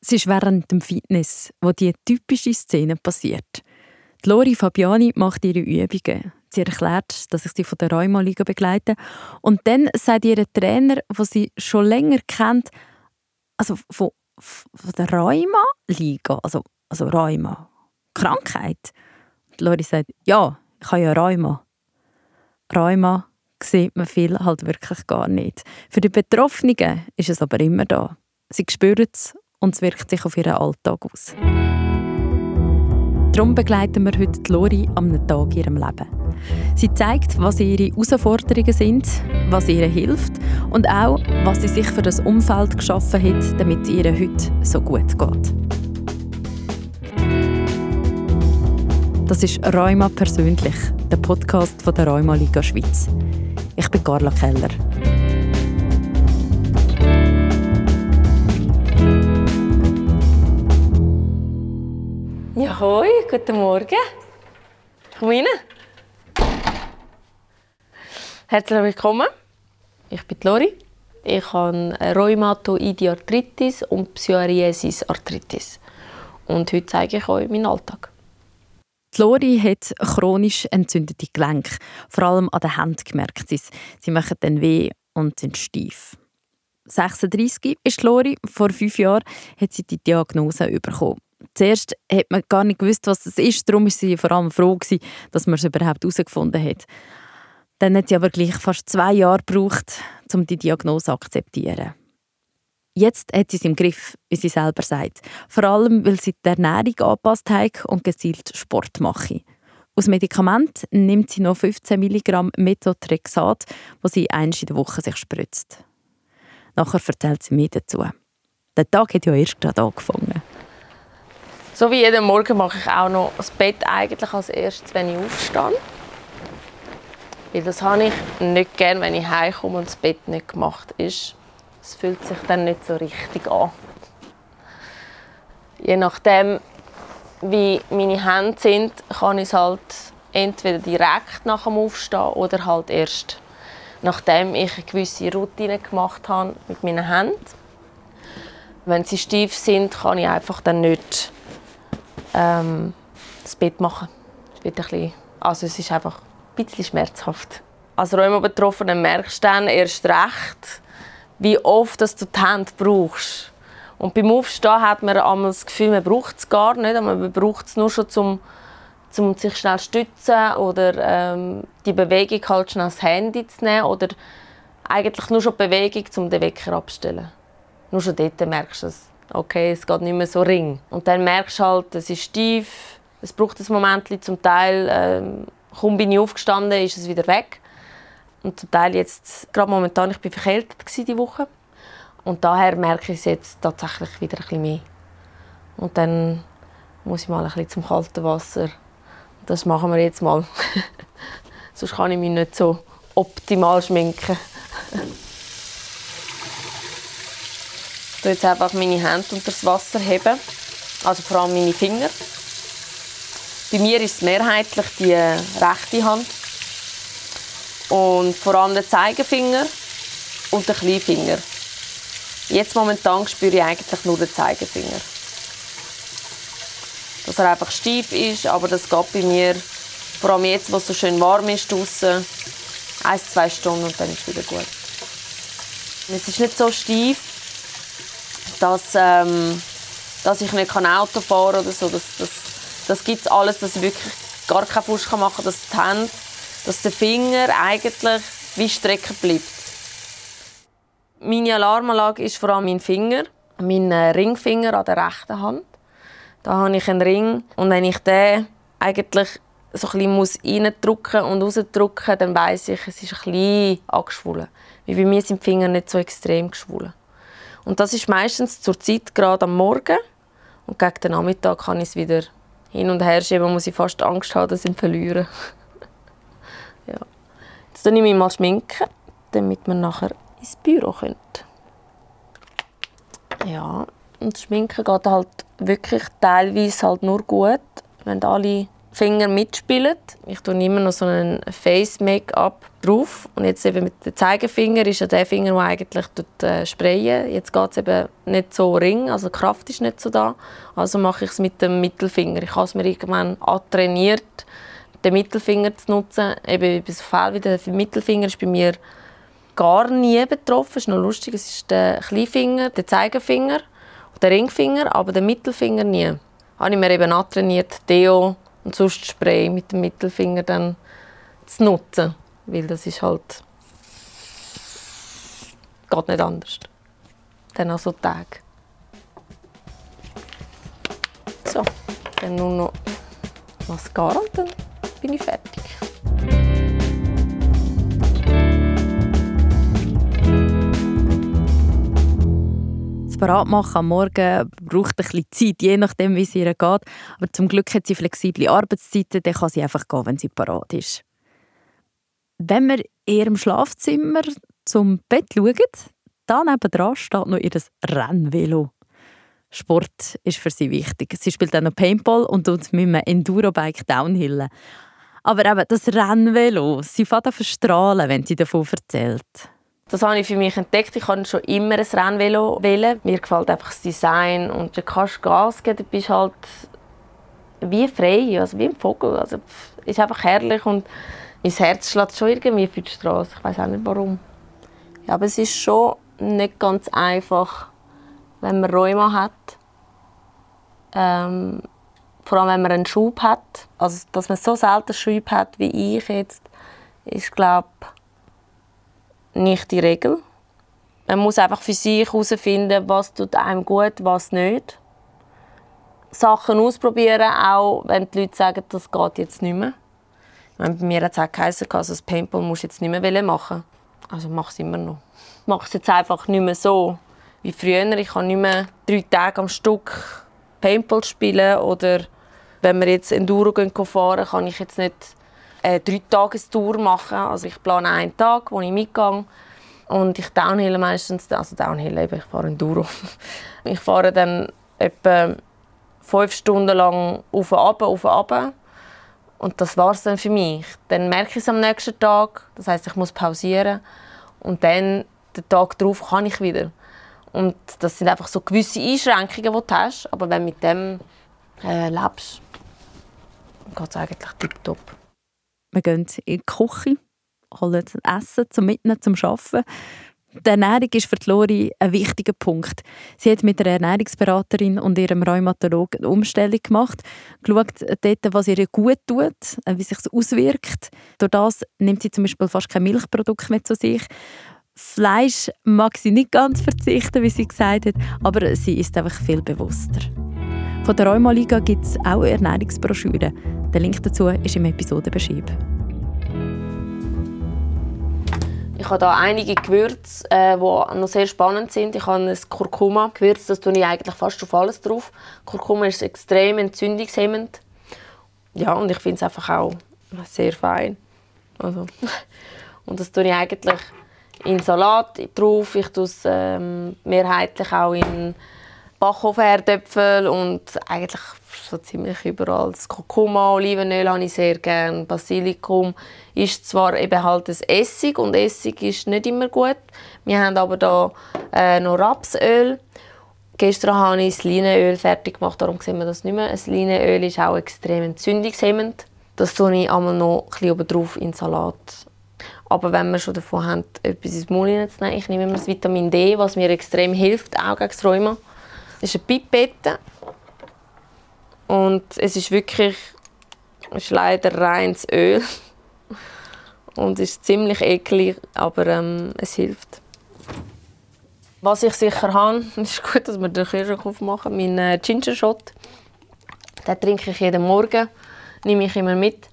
Es ist während dem Fitness, wo die typische Szene passiert. Die Lori Fabiani macht ihre Übungen. Sie erklärt, dass ich sie von der Rheuma-Liga begleite. Und dann sagt ihr Trainer, der sie schon länger kennt, also von, von der Rheuma-Liga, also, also Rheuma, Krankheit. Und Lori sagt, ja, ich habe ja Rheuma. Rheuma sieht man viel halt wirklich gar nicht. Für die Betroffenen ist es aber immer da. Sie spüren es und es wirkt sich auf ihren Alltag aus. Darum begleiten wir heute Lori am Tag in ihrem Leben. Sie zeigt, was ihre Herausforderungen sind, was ihr hilft und auch, was sie sich für das Umfeld geschaffen hat, damit es ihr heute so gut geht. Das ist Rheuma persönlich, der Podcast von der Rheuma Liga Schweiz. Ich bin Carla Keller. Ja, hoi, guten Morgen. Komm rein. Herzlich willkommen. Ich bin Lori. Ich habe Rheumatoide Arthritis und Psoriasis Arthritis. Und heute zeige ich euch meinen Alltag. Lori hat chronisch entzündete Gelenke. Vor allem an den Händen gemerkt sie Sie machen dann weh und sind steif. 36 ist Lori. Vor fünf Jahren hat sie die Diagnose bekommen zuerst hat man gar nicht gewusst, was es ist. Darum war sie vor allem froh, gewesen, dass man es überhaupt herausgefunden hat. Dann hat sie aber gleich fast zwei Jahre gebraucht, um die Diagnose zu akzeptieren. Jetzt hat sie es im Griff, wie sie selber sagt. Vor allem, weil sie die Ernährung angepasst hat und gezielt Sport mache. Aus Medikament nimmt sie noch 15 Milligramm Methotrexat, das sie eins in der Woche sich spritzt. Nachher erzählt sie mir dazu. Der Tag hat ja erst gerade angefangen. So wie jeden Morgen mache ich auch noch das Bett eigentlich als erstes, wenn ich aufstehe. Weil das habe ich nicht gerne, wenn ich heimkomme und das Bett nicht gemacht ist. Es fühlt sich dann nicht so richtig an. Je nachdem, wie meine Hände sind, kann ich es halt entweder direkt nach dem Aufstehen oder halt erst nachdem ich eine gewisse Routine gemacht habe mit meinen Händen. Wenn sie steif sind, kann ich einfach dann nicht ähm, das Bett machen. Es, wird ein bisschen, also es ist einfach ein bisschen schmerzhaft. Als Rheuma-Betroffene merkst du dann erst recht, wie oft dass du die Hände brauchst. Und beim Aufstehen hat man einmal das Gefühl, man braucht es gar nicht, man braucht es nur schon zum, zum sich schnell stützen oder ähm, die Bewegung halt schnell das Handy zu nehmen oder eigentlich nur schon die Bewegung, um den Wecker abzustellen. Nur schon dort merkst du es okay, es geht nicht mehr so ring. Und dann merkst du halt, es ist tief, es braucht ein Moment, zum Teil, ähm, kaum bin ich aufgestanden, ist es wieder weg. Und zum Teil jetzt, gerade momentan, ich war verkältet diese Woche. Und daher merke ich es jetzt tatsächlich wieder ein bisschen mehr. Und dann muss ich mal ein bisschen zum kalten Wasser. Das machen wir jetzt mal. Sonst kann ich mich nicht so optimal schminken. Tue jetzt einfach meine Hände unter das Wasser heben, also vor allem meine Finger. Bei mir ist es mehrheitlich die rechte Hand und vor allem der Zeigefinger und der Kleinfinger. Jetzt momentan spüre ich eigentlich nur den Zeigefinger. Dass er einfach steif ist, aber das geht bei mir, vor allem jetzt, wo es so schön warm ist draußen, ein, zwei Stunden und dann ist es wieder gut. Es ist nicht so steif, dass, ähm, dass ich nicht Auto fahren kann oder so. Das, das, das gibt es alles, dass ich wirklich gar keinen Fuß machen kann, dass die Hände, dass der Finger eigentlich wie strecken bleibt. Meine Alarmanlage ist vor allem mein Finger, mein äh, Ringfinger an der rechten Hand. Da habe ich einen Ring und wenn ich den eigentlich so ein bisschen reindrücken und rausdrücken, dann weiß ich, es ist ein bisschen angeschwollen. Wie bei mir sind die Finger nicht so extrem geschwollen. Und das ist meistens zur Zeit gerade am Morgen. Und gegen den Nachmittag kann ich es wieder hin und her schieben, muss ich fast Angst haben, dass ich ihn verliere. ja. Jetzt schminke ich mal, schminken, damit wir nachher ins Büro können. Ja, und das Schminken geht halt wirklich teilweise halt nur gut, wenn alle Finger mitspielen. Ich tue immer noch so einen Face Make-up drauf und jetzt eben mit dem Zeigefinger ist ja der Finger, der eigentlich tut, äh, sprayen. Jetzt geht es eben nicht so ring, also die Kraft ist nicht so da. Also mache ich es mit dem Mittelfinger. Ich habe es mir irgendwann trainiert, den Mittelfinger zu nutzen. Eben bei so Fällen wie der Mittelfinger ist bei mir gar nie betroffen. Das ist noch lustig. Es ist der Kleinfinger, der Zeigefinger, der Ringfinger, aber der Mittelfinger nie. Habe ich mir eben antrainiert, Deo und sonst Spray mit dem Mittelfinger dann zu nutzen, weil das ist halt geht nicht anders. Dann an so Tage. So, dann nur noch Mascara und dann bin ich fertig. Das Paratmachen am Morgen braucht ein bisschen Zeit, je nachdem, wie es ihr geht. Aber zum Glück hat sie flexible Arbeitszeiten, dann kann sie einfach gehen, wenn sie parat ist. Wenn wir in ihrem Schlafzimmer zum Bett schauen, da nebenan steht noch ihr Rennvelo. Sport ist für sie wichtig. Sie spielt auch noch Paintball und tut mit einem Endurobike downhillen. Aber eben das Rennvelo, sie fährt verstrahlen, wenn sie davon erzählt. Das habe ich für mich entdeckt. Ich wollte schon immer ein Rennvelo wählen. Mir gefällt einfach das Design und du kannst Gas geben, du bist halt wie frei, also wie ein Vogel. Also ist einfach herrlich und mein Herz schlägt schon irgendwie für die Straße. Ich weiß auch nicht warum. Ja, aber es ist schon nicht ganz einfach, wenn man Rheuma hat. Ähm, vor allem, wenn man einen Schub hat. Also, dass man so selten Schub hat wie ich jetzt, ist, glaube nicht die Regel. Man muss einfach für sich herausfinden, was tut einem gut, was nicht. Sachen ausprobieren, auch wenn die Leute sagen, das geht jetzt nicht mehr. bei mir hat es auch geheißen, also das Paintball musst jetzt nicht mehr machen. Also mach es immer noch. Ich mache es jetzt einfach nicht mehr so wie früher. Ich kann nicht mehr drei Tage am Stück Paintball spielen oder wenn wir jetzt Enduro fahren, kann ich jetzt nicht eine Dreitagestour machen. Also ich plane einen Tag, wo ich mitgehe. Und ich downhill meistens, also downhill eben, ich fahre Enduro. ich fahre dann etwa fünf Stunden lang auf und ab, auf und ab. Und das war es dann für mich. Dann merke ich es am nächsten Tag. Das heißt, ich muss pausieren. Und dann, den Tag darauf, kann ich wieder. Und das sind einfach so gewisse Einschränkungen, die du hast. Aber wenn du mit dem äh, lebst, geht es eigentlich tiptop. Wir gehen in die Küche, holen Essen zum Mitnehmen, zum Arbeiten. Die Ernährung ist für Lori ein wichtiger Punkt. Sie hat mit der Ernährungsberaterin und ihrem Rheumatologen eine Umstellung gemacht, geschaut, dort, was ihr gut tut, wie sich es auswirkt. Durch das nimmt sie zum Beispiel fast kein Milchprodukt mehr zu sich. Fleisch mag sie nicht ganz verzichten, wie sie gesagt hat, aber sie ist einfach viel bewusster. Von der Rheumaliga gibt es auch Ernährungsbroschüren. Der Link dazu ist im Episodenbeschrieb. Ich habe hier einige Gewürze, äh, die noch sehr spannend sind. Ich habe ein Kurkuma-Gewürz, das tue ich eigentlich fast auf alles drauf. Kurkuma ist extrem entzündungshemmend. Ja, und ich finde es einfach auch sehr fein. Also. Und das tue ich eigentlich in Salat drauf. Ich tue es ähm, mehrheitlich auch in Backofen-Herdöpfel und eigentlich so ziemlich überall. Das Kurkuma, Olivenöl habe ich sehr gerne. Basilikum ist zwar eben halt ein Essig und Essig ist nicht immer gut. Wir haben aber da äh, noch Rapsöl. Gestern habe ich das Leinenöl fertig gemacht, darum sehen wir das nicht mehr. Das Leinenöl ist auch extrem entzündungshemmend. Das tue ich einmal noch ein bisschen oben drauf in den Salat. Aber wenn wir schon davon haben, etwas ins Mund zu nehmen, ich nehme immer das Vitamin D, was mir extrem hilft, auch gegen das Rheuma. Das ist eine Pipette. Und es ist wirklich ist leider reines Öl. Und es ist ziemlich eklig, aber ähm, es hilft. Was ich sicher habe, ist gut, dass wir den Kühlschrank aufmachen, mein äh, Ginger Shot. Den trinke ich jeden Morgen, nehme ich immer mit.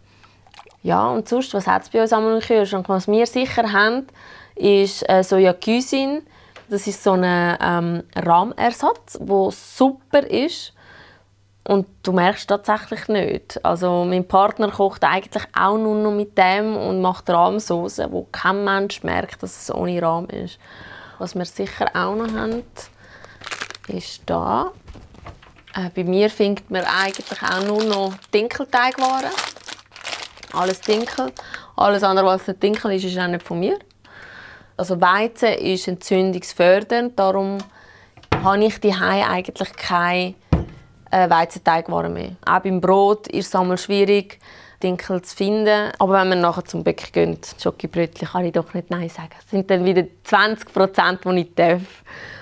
Ja, und sonst, was hat es bei uns am Kühlschrank? Was wir sicher haben, ist äh, Soja Cuisine das ist so ein ähm, Rahmenersatz, der super ist. Und du merkst tatsächlich nicht. Also mein Partner kocht eigentlich auch nur noch mit dem und macht Rahmsoße, wo kein Mensch merkt, dass es ohne Rahm ist. Was wir sicher auch noch haben, ist da Äh, bei mir findet man eigentlich auch nur noch Dinkelteigwaren. Alles Dinkel. Alles andere, was nicht Dinkel ist, ist auch nicht von mir. Also Weizen ist entzündungsfördernd, darum habe ich die eigentlich keine äh, Weizenteigwaren mehr. Auch beim Brot ist es einmal schwierig, Dinkel zu finden. Aber wenn wir nachher zum Bäcker gehen, Schokibrötchen, kann ich doch nicht Nein sagen. Es sind dann wieder 20 Prozent, die ich darf.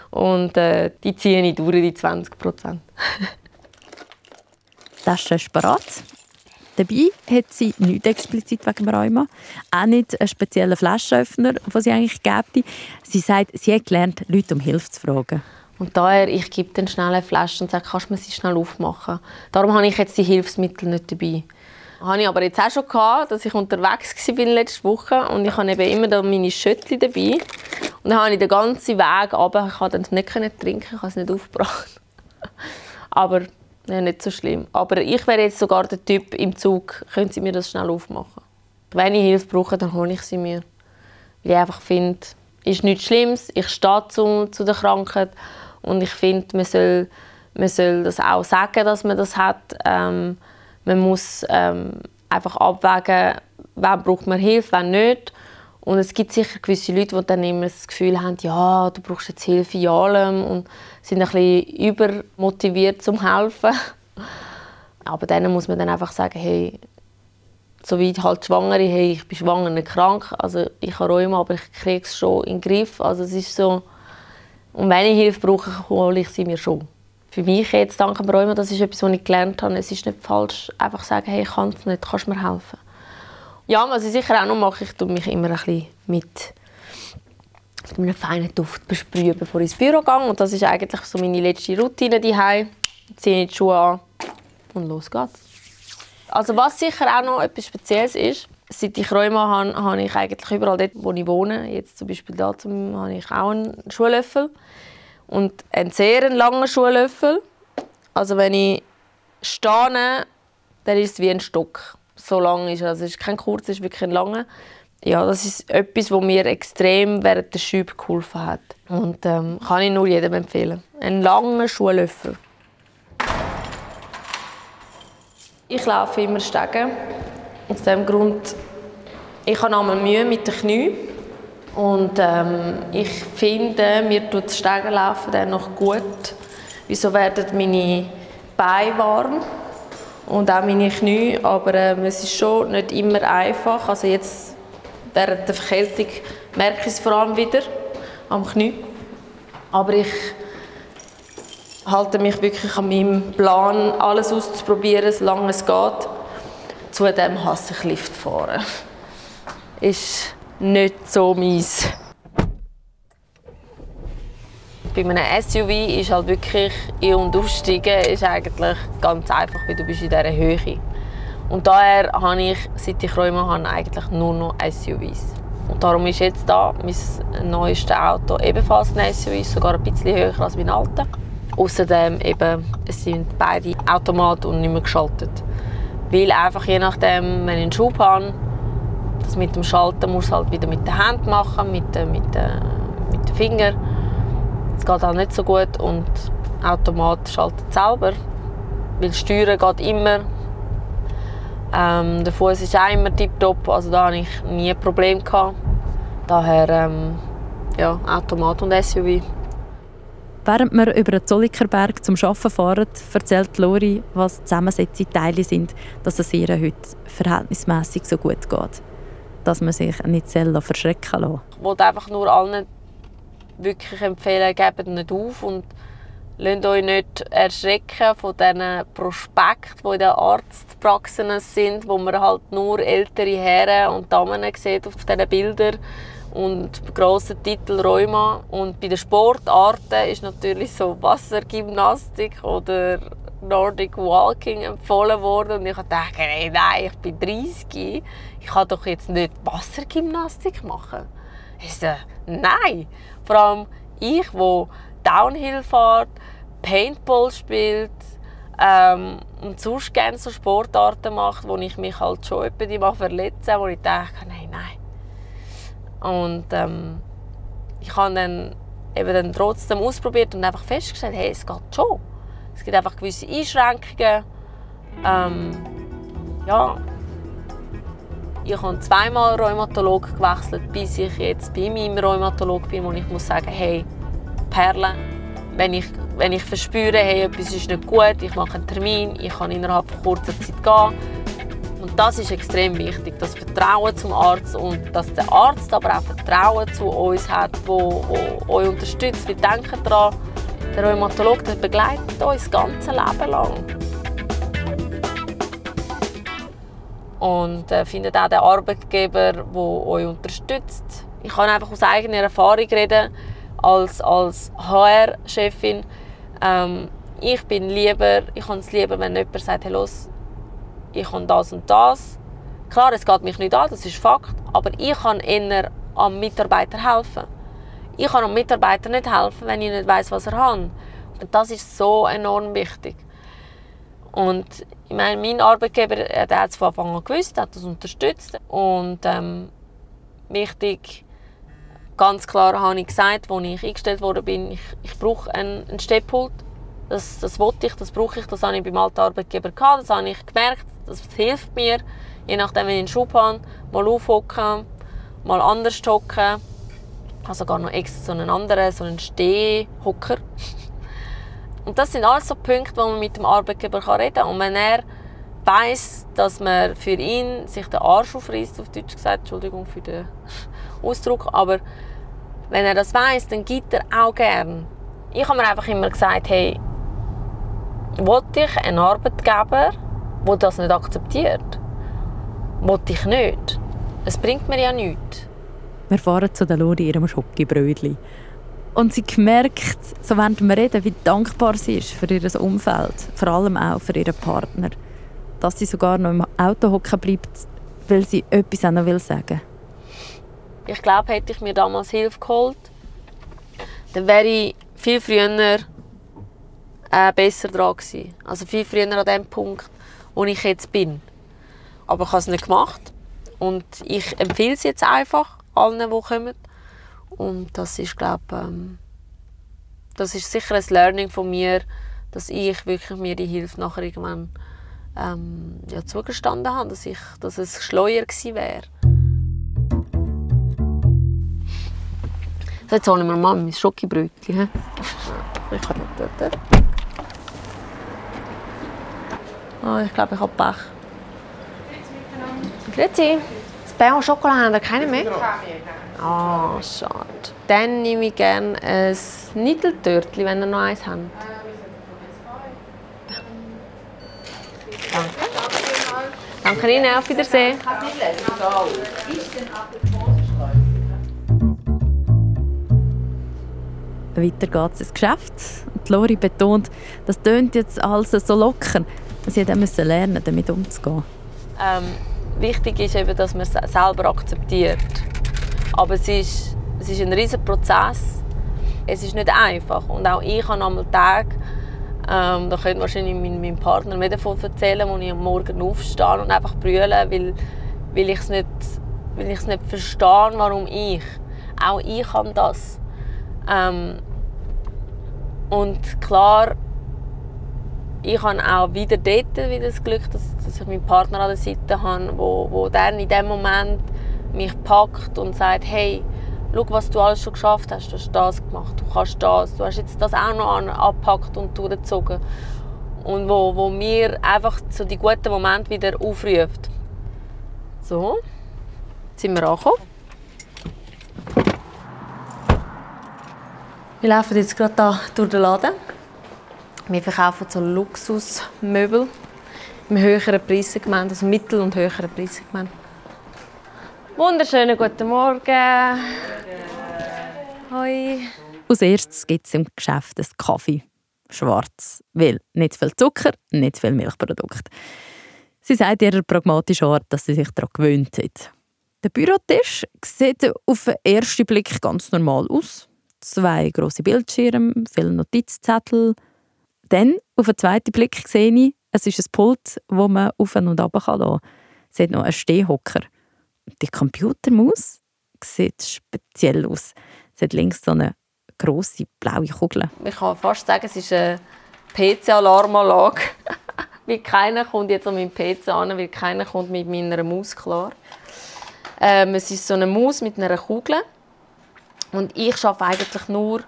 Und äh, die ziehe ich durch, die 20 Prozent. das ist parat. Dabei hat sie nichts explizit wegen Rheuma. Auch nicht einen speziellen Flaschenöffner, den sie eigentlich gäbe. Sie sagt, sie hat gelernt, Leute um Hilfe zu fragen. Und daher, ich gebe dann schnell eine Flasche und sage, kannst du mir sie schnell aufmachen? Darum habe ich jetzt die Hilfsmittel nicht dabei. Hatte ich aber jetzt auch schon, gehabt, dass ich unterwegs war letzte Woche und ich habe eben immer meine Schöttli dabei. Und dann habe ich den ganzen Weg runter, ich konnte nicht trinken, ich habe es nicht aufgebracht. aber ja, nicht so schlimm. Aber ich wäre jetzt sogar der Typ im Zug, können Sie mir das schnell aufmachen? Wenn ich Hilfe brauche, dann hole ich sie mir. Weil ich einfach finde, es ist nichts Schlimmes, ich stehe zu, zu der Krankheit und ich finde, man soll, man soll das auch sagen, dass man das hat. Ähm, man muss ähm, einfach abwägen, wann braucht man Hilfe, wann nicht. Und es gibt sicher gewisse Leute, die dann immer das Gefühl haben, ja, du brauchst jetzt Hilfe in allem und sind ein bisschen übermotiviert zum helfen. Aber denen muss man dann einfach sagen, hey, so wie halt Schwangere, hey, ich bin schwanger, nicht krank, also ich habe Rheuma, aber ich kriege es schon in den Griff. Also es ist so, und wenn ich Hilfe brauche, hole ich sie mir schon für mich jetzt dank dem Rheuma, das ist etwas, was ich gelernt habe. Es ist nicht falsch, einfach sagen, hey, ich kann es nicht, kannst du mir helfen? Ja, was ich sicher auch noch mache, ich tue mich immer ein bisschen mit, mit einem feinen Duft besprühen, bevor ich ins Büro gehe. Und das ist eigentlich so meine letzte Routine daheim. Ziehe ich die Schuhe an und los geht's. Also was sicher auch noch etwas Spezielles ist, seit ich Rheuma habe, habe ich eigentlich überall dort, wo ich wohne, jetzt zum Beispiel da, habe ich auch einen Schuhlöffel und einen sehr langen Schuhlöffel. Also wenn ich stehe, dann ist es wie ein Stock. So lang ist Also es ist kein kurz, es ist wirklich ein langer. Ja, das ist etwas, was mir extrem während der Schübe geholfen hat. Und ähm, kann ich nur jedem empfehlen. Ein langer Schuhlöffel. Ich laufe immer Stegen. Aus dem Grund, ich habe einmal Mühe mit den Knien. Und ähm, ich finde, mir tut das Stegenlaufen dann noch gut. Wieso werden meine Beine warm und auch meine Knie, aber ähm, es ist schon nicht immer einfach. Also jetzt während der Verkältung merke ich es vor allem wieder am Knie. Aber ich halte mich wirklich an meinem Plan, alles auszuprobieren, solange es geht. Zudem hasse ich Liftfahren. Ist nicht so meins. Bei einem SUV ist halt wirklich ein- und aussteigen ist eigentlich ganz einfach, weil du bist in dieser Höhe. Und daher habe ich, seit ich Rheuma habe, eigentlich nur noch SUVs. Und darum ist jetzt da mein neuestes Auto ebenfalls ein SUV, sogar ein bisschen höher als mein alter. Außerdem sind beide Automat und nicht mehr geschaltet. Weil einfach je nachdem, wenn ich einen Schub habe, das mit dem Schalten muss halt wieder mit der Hand machen, mit, mit, mit den Fingern. Es geht auch nicht so gut und Automat schaltet selber, weil Steuern geht immer. Ähm, der Fuß ist auch immer tiptop, also da hatte ich nie ein Problem gehabt. Daher ähm, ja, Automat und SUV. Während wir über den Zollikerberg zum Arbeiten fahren, erzählt Lori, was zusammensetzende Teile sind, dass es ihr heute verhältnismäßig so gut geht dass man sich nicht verschrecken lassen Ich wollte einfach nur allen wirklich empfehlen, gebt nicht auf und lasst euch nicht erschrecken von diesen Prospekten, die in den Arztpraxen sind, wo man halt nur ältere Herren und Damen sieht auf diesen Bildern und grossen Titel Rheuma. Und bei den Sportarten ist natürlich so Wassergymnastik oder Nordic Walking empfohlen worden und ich dachte, hey, nein, ich bin 30, ich kann doch jetzt nicht Wassergymnastik machen. Ich so, nein, vor allem ich, wo Downhill fährt, Paintball spielt ähm, und sonst gerne so Sportarten macht, wo ich mich halt schon etwa mal verletze, wo ich denke, nein, nein. Und ähm, ich habe dann eben dann trotzdem ausprobiert und einfach festgestellt, hey, es geht schon Es gibt einfach gewisse Einschränkungen. Ähm, ja, ich habe zweimal Rheumatolog gewechselt, bis ich jetzt bei meinem Rheumatolog bin, wo ich muss sagen, hey, Perle, wenn ich, wenn ich verspüre, hey, etwas ist nicht gut, ich mache einen Termin, ich kann innerhalb kurzer Zeit gehen. Und das ist extrem wichtig, das Vertrauen zum Arzt und dass der Arzt aber auch Vertrauen zu uns hat, wo, wo euch unterstützt. Wir denken daran, der Rheumatologe der begleitet uns das ganze Leben lang. Und äh, findet auch den Arbeitgeber, der euch unterstützt. Ich kann einfach aus eigener Erfahrung reden, als, als HR-Chefin. Ähm, ich bin lieber, ich habe es lieber, wenn jemand sagt, hey, los, ich habe das und das. Klar, es geht mich nicht an, das ist Fakt, aber ich kann eher am Mitarbeiter helfen. Ich kann dem Mitarbeiter nicht helfen, wenn ich nicht weiß, was er hat. Und das ist so enorm wichtig. Und ich meine, mein Arbeitgeber der hat es von Anfang an gewusst, hat das unterstützt. Und ähm, wichtig, ganz klar habe ich gesagt, als ich eingestellt worden bin, ich, ich brauche einen, einen Stehpult. Das, das wollte ich, das brauche ich, das habe ich beim alten Arbeitgeber gehabt, das habe ich gemerkt, das hilft mir, je nachdem, wenn ich einen Schub habe, mal aufhocken, mal anders hocken habe sogar noch extra so einen anderen, so einen Stehhocker. Und das sind alles so Punkte, wo man mit dem Arbeitgeber reden kann. Und wenn er weiß, dass man für ihn sich den Arsch aufreißt, auf Deutsch gesagt, Entschuldigung für den Ausdruck, aber wenn er das weiß, dann gibt er auch gern. Ich habe mir einfach immer gesagt, hey, wollte ich einen Arbeitgeber, der das nicht akzeptiert? Wollte ich nicht. Es bringt mir ja nichts. Wir fahren zu der Lori ihrem Schokibrötchen. Und sie merkt, so während wir reden, wie dankbar sie ist für ihr Umfeld, vor allem auch für ihren Partner. Dass sie sogar noch im Auto hocken bleibt, weil sie etwas auch noch will sagen Ich glaube, hätte ich mir damals Hilfe geholt, dann wäre ich viel früher äh, besser dran gewesen. Also viel früher an dem Punkt, wo ich jetzt bin. Aber ich habe es nicht gemacht. Und ich empfehle es jetzt einfach allen, die kommen. Und das ist, glaube ähm, das ist sicher ein Learning von mir, dass ich wirklich mir die Hilfe nachher irgendwann ähm, ja, zugestanden habe, dass, ich, dass es schleuer gewesen wäre. Jetzt holen wir mal mein Schokibrötchen. Ich habe dort. Oh, ich glaube, ich habe Pech. Grüezi. Bär Schokolade haben wir keine mehr? Ah, oh, schade. Dann nehme ich gerne ein Niddeltörtchen, wenn ihr noch eins habt. Danke. Danke Ihnen, auf Wiedersehen. Weiter geht es ins Geschäft. Und Lori betont, das tönt jetzt alles so locker. Sie musste lernen, damit umzugehen. Ähm, wichtig ist eben, dass man es selber akzeptiert. Aber es ist, es ist ein riesiger Prozess. Es ist nicht einfach. Und auch ich habe einmal Tage, ähm, da könnte wahrscheinlich mein, mein Partner mir davon erzählen, wo ich am Morgen aufstehe und einfach brüllen, weil, weil ich es nicht, nicht verstehe, warum ich. Auch ich kann das. Ähm, und klar, ich habe auch wieder dort wieder das Glück, dass, dass ich meinen Partner an der Seite habe, wo, wo dann in dem Moment mich packt und sagt, hey, schau, was du alles schon geschafft hast. Du hast das gemacht, du kannst das, du hast jetzt das auch noch angepackt und durchgezogen. Und wo, wo mir einfach so die guten Momente wieder aufruft. So, jetzt sind wir angekommen. Wir laufen jetzt gerade hier durch den Laden. Wir verkaufen so Luxusmöbel im höheren Preissegment, also mittel- und höheren Preissegment. Wunderschönen guten Morgen. Hoi. Als erstes gibt es im Geschäft einen Kaffee. Schwarz. Weil nicht viel Zucker, nicht viel Milchprodukt. Sie sagt ihrer pragmatischen Art, dass sie sich daran gewöhnt hat. Der Bürotisch sieht auf den ersten Blick ganz normal aus. Zwei große Bildschirme, viele Notizzettel, dann, auf den zweiten Blick, sehe ich, es ist ein Pult, das man auf und ab kann. Es hat noch einen Stehhocker. Die Computermaus sieht speziell aus. Sie hat links so eine grosse blaue Kugel. Ich kann fast sagen, es ist eine PC-Alarmanlage. weil keiner kommt jetzt an meinen PC an, weil keiner kommt mit meiner Maus klar. Ähm, es ist so eine Maus mit einer Kugel. Und ich arbeite eigentlich nur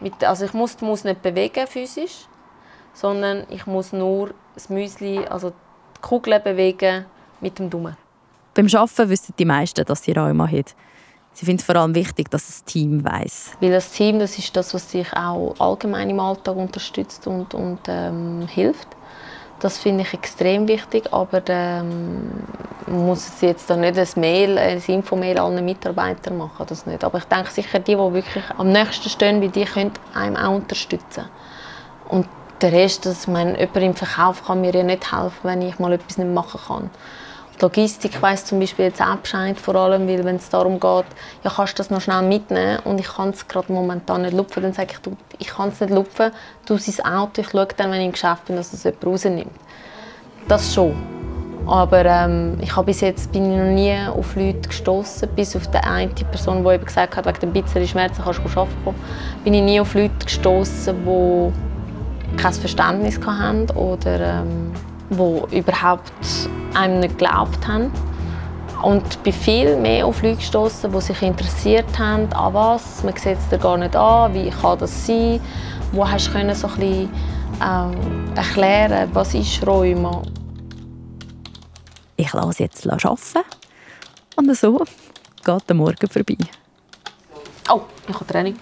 mit, also ich muss die Maus nicht bewegen physisch, sondern ich muss nur das Müsli, also die Kugel bewegen mit dem Daumen. Beim Arbeiten wissen die meisten, dass sie Rheuma haben. Sie finden es vor allem wichtig, dass das Team weiß. Weil das Team, das ist das, was sich auch allgemein im Alltag unterstützt und, und ähm, hilft. Das finde ich extrem wichtig, aber ähm, muss es jetzt da nicht ein Mail, ein Infomail allen Mitarbeitern machen, das nicht. Aber ich denke sicher, die, die wirklich am nächsten stehen, wie die können einem auch unterstützen. Und der Rest, dass, ich jemand im Verkauf kann mir ja nicht helfen, wenn ich mal etwas nicht machen kann. Logistik weiss zum Beispiel jetzt auch Bescheid, vor allem, weil wenn es darum geht, ja, kannst du das noch schnell mitnehmen und ich kann es gerade momentan nicht lupfen, dann sage ich, du, ich kann es nicht lupfen, du sein Auto, ich schaue dann, wenn ich im Geschäft bin, dass es jemand rausnimmt. Das schon. Aber ähm, ich habe bis jetzt bin ich noch nie auf Leute gestoßen, bis auf die eine Person, die eben gesagt hat, wegen dem bisschen Schmerzen kannst du arbeiten kommen, bin ich nie auf Leute gestoßen, die kein Verständnis hatten oder ähm, die überhaupt einem nicht geglaubt haben. Und bin viel mehr auf Leute gestoßen, die sich interessiert haben, an was, man sieht es dir gar nicht an, wie kann das sein, wo hast du können so ein bisschen, äh, erklären, was ist Rheuma. Ich lasse jetzt arbeiten und so geht der Morgen vorbei. Oh, ich habe Training.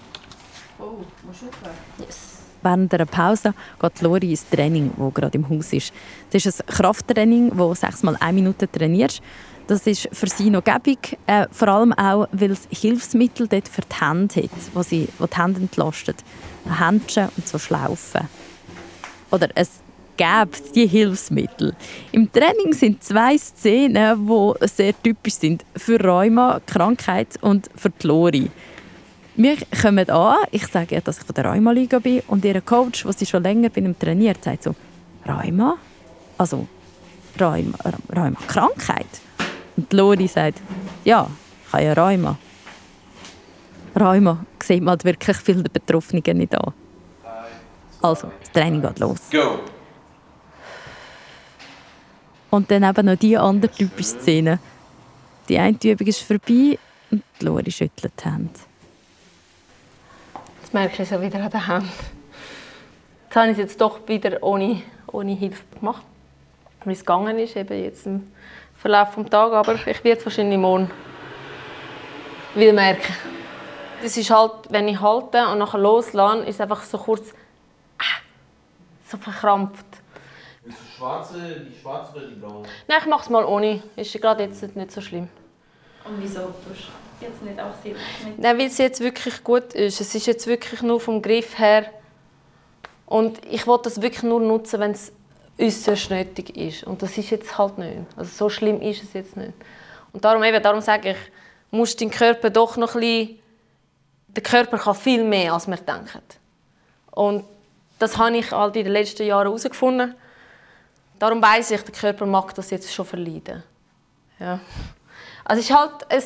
Oh, musst du aufhören? Yes. Während einer Pause geht Lori ins Training, das gerade im Haus ist. Das ist ein Krafttraining, wo sechs mal eine Minute trainierst. Das ist für sie noch gäbig, äh, vor allem auch, weil es Hilfsmittel dort für die Hände hat, wo sie wo die Hände entlastet. Händchen und so Schlaufen. Oder es gäbe die Hilfsmittel. Im Training sind zwei Szenen, die sehr typisch sind für Rheuma, Krankheit und für die Lori. Wir kommen an, ich sage, dass ich von der Rheuma-Liga bin und ihr Coach, der sie schon länger bei ihm trainiert, sagt so, Rheuma? Also Rheuma, Rheuma Krankheit? Und Lori sagt, ja, ich habe ja Rheuma. Rheuma sieht man halt wirklich viele der Betroffenen nicht an. Also, das Training geht los. Go! Und dann eben noch die andere typische Szene. Die eine Übung ist vorbei und die Lori schüttelt die Hände. Merke ich es auch wieder an der Hand. Jetzt habe ich es jetzt doch wieder ohne, ohne Hilfe gemacht. Wie es gegangen ist, eben jetzt im Verlauf des Tages. Aber ich werde es wahrscheinlich morgen wieder merken. Das ist halt, wenn ich halte und nachher loslasse, ist es einfach so kurz ah, so verkrampft. Willst du schwarze, die schwarze oder die blaue? Nein, ich mache es mal ohne. Ist gerade jetzt nicht so schlimm. Und wieso du jetzt nicht auch mit? Nein, weil es jetzt wirklich gut ist. Es ist jetzt wirklich nur vom Griff her. Und ich will das wirklich nur nutzen, wenn es äußerst nötig ist. Und das ist jetzt halt nicht. Also so schlimm ist es jetzt nicht. Und darum, eben, darum sage ich, musst deinen Körper doch noch ein bisschen... Der Körper kann viel mehr, als wir denken. Und das habe ich halt in den letzten Jahren herausgefunden. Darum weiß ich, der Körper mag das jetzt schon verleiden. Ja. Also es ist halt ein,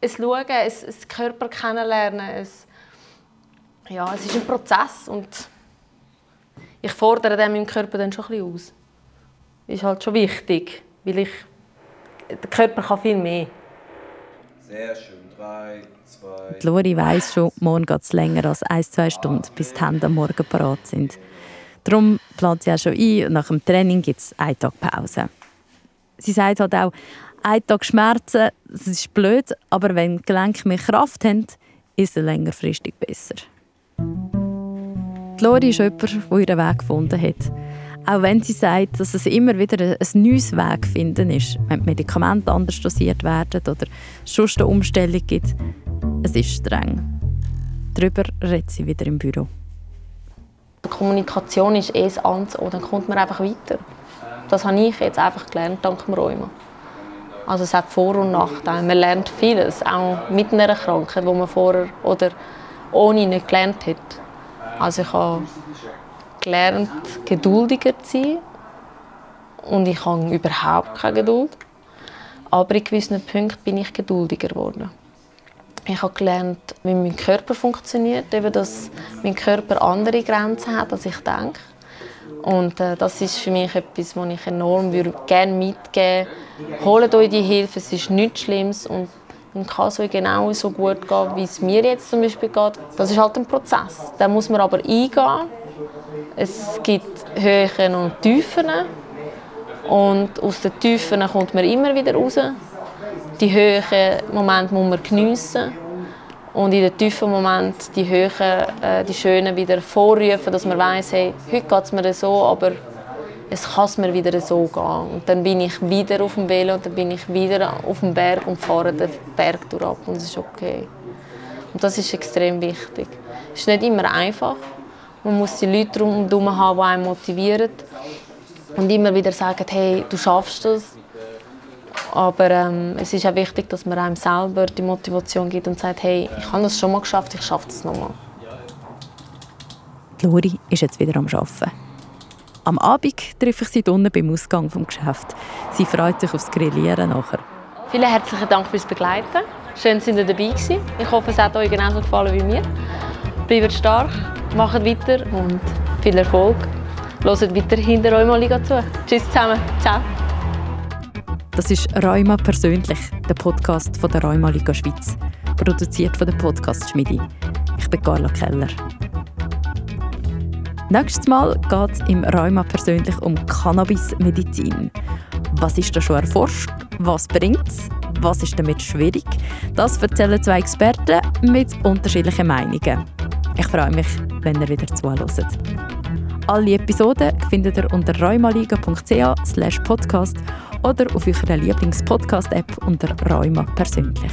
ein Schauen, ein, ein Körper kennenlernen. Ein, ja, es ist ein Prozess und ich fordere dem im Körper dann schon ein bisschen aus. Ist halt schon wichtig, weil ich, der Körper kann viel mehr. Sehr schön. Drei, zwei. Die Lori weiss schon, morgen geht es länger als ein, zwei Stunden, bis die Hände am Morgen parat sind. Darum plant sie auch schon ein und nach dem Training gibt es einen Tag Pause. Sie sagt halt auch, ein Tag Schmerzen, das ist blöd, aber wenn Gelenke mehr Kraft haben, ist es längerfristig besser. Die Lori ist jemand, der ihren Weg gefunden hat. Auch wenn sie sagt, dass es immer wieder ein neues Weg finden ist, wenn Medikamente anders dosiert werden oder sonst eine Umstellung gibt. Es ist streng. Darüber redet sie wieder im Büro. Die Kommunikation ist eh das und dann kommt man einfach weiter. Das habe ich jetzt einfach gelernt, dank dem Rheuma. Also es hat Vor- und Nachteile. Man lernt vieles, auch mit einer Krankheit, die man vorher oder ohne nicht gelernt hat. Also ich habe gelernt, geduldiger zu sein. Und ich habe überhaupt keine Geduld. Aber in gewissen Punkten bin ich geduldiger geworden. Ich habe gelernt, wie mein Körper funktioniert, eben, dass mein Körper andere Grenzen hat, als ich denke. Und äh, das ist für mich etwas, was ich enorm würde gerne mitgeben würde. Holt euch die Hilfe, es ist nichts Schlimmes und dann kann es euch genau so gut gehen, wie es mir jetzt zum Beispiel geht. Das ist halt ein Prozess. Da muss man aber eingehen. Es gibt Höhen und Tiefen. Und aus den Tiefen kommt man immer wieder raus. Die Höhen Momente muss man geniessen. Und in den tiefen Momenten die Höhen, äh, die Schönen wieder vorrufen, dass man weiß, hey, heute geht es mir so, aber es kann mir wieder so gehen. Und dann bin ich wieder auf dem Velo und dann bin ich wieder auf dem Berg und fahre den Berg durch und es ist okay. Und das ist extrem wichtig. Es ist nicht immer einfach. Man muss die Leute herum haben, die einen motivieren und immer wieder sagen, hey, du schaffst das. Aber ähm, es ist auch wichtig, dass man einem selber die Motivation gibt und sagt, hey, ich habe das schon mal geschafft, ich schaffe das nochmal. Lori ist jetzt wieder am Arbeiten. Am Abend treffe ich sie unten beim Ausgang vom Geschäft. Sie freut sich aufs Grillieren nachher. Vielen herzlichen Dank fürs Begleiten. Schön, dass ihr dabei gewesen. Ich hoffe, es hat euch genauso gefallen wie mir. Bleibt stark, macht weiter und viel Erfolg. Hört weiter hinter Rheuma Liga zu. Tschüss zusammen. Ciao. Das ist Rheuma persönlich, der Podcast von der Rheuma Liga Schweiz, produziert von der Podcast Schmidi. Ich bin Carla Keller. Nächstes Mal geht es im Rheuma persönlich um Cannabismedizin. Was ist da schon erforscht? Was bringt es? Was ist damit schwierig? Das erzählen zwei Experten mit unterschiedlichen Meinungen. Ich freue mich, wenn ihr wieder zuhört. Alle Episoden findet ihr unter rheumaliga.ch podcast oder auf eurer Lieblings-Podcast-App unter Rheuma persönlich.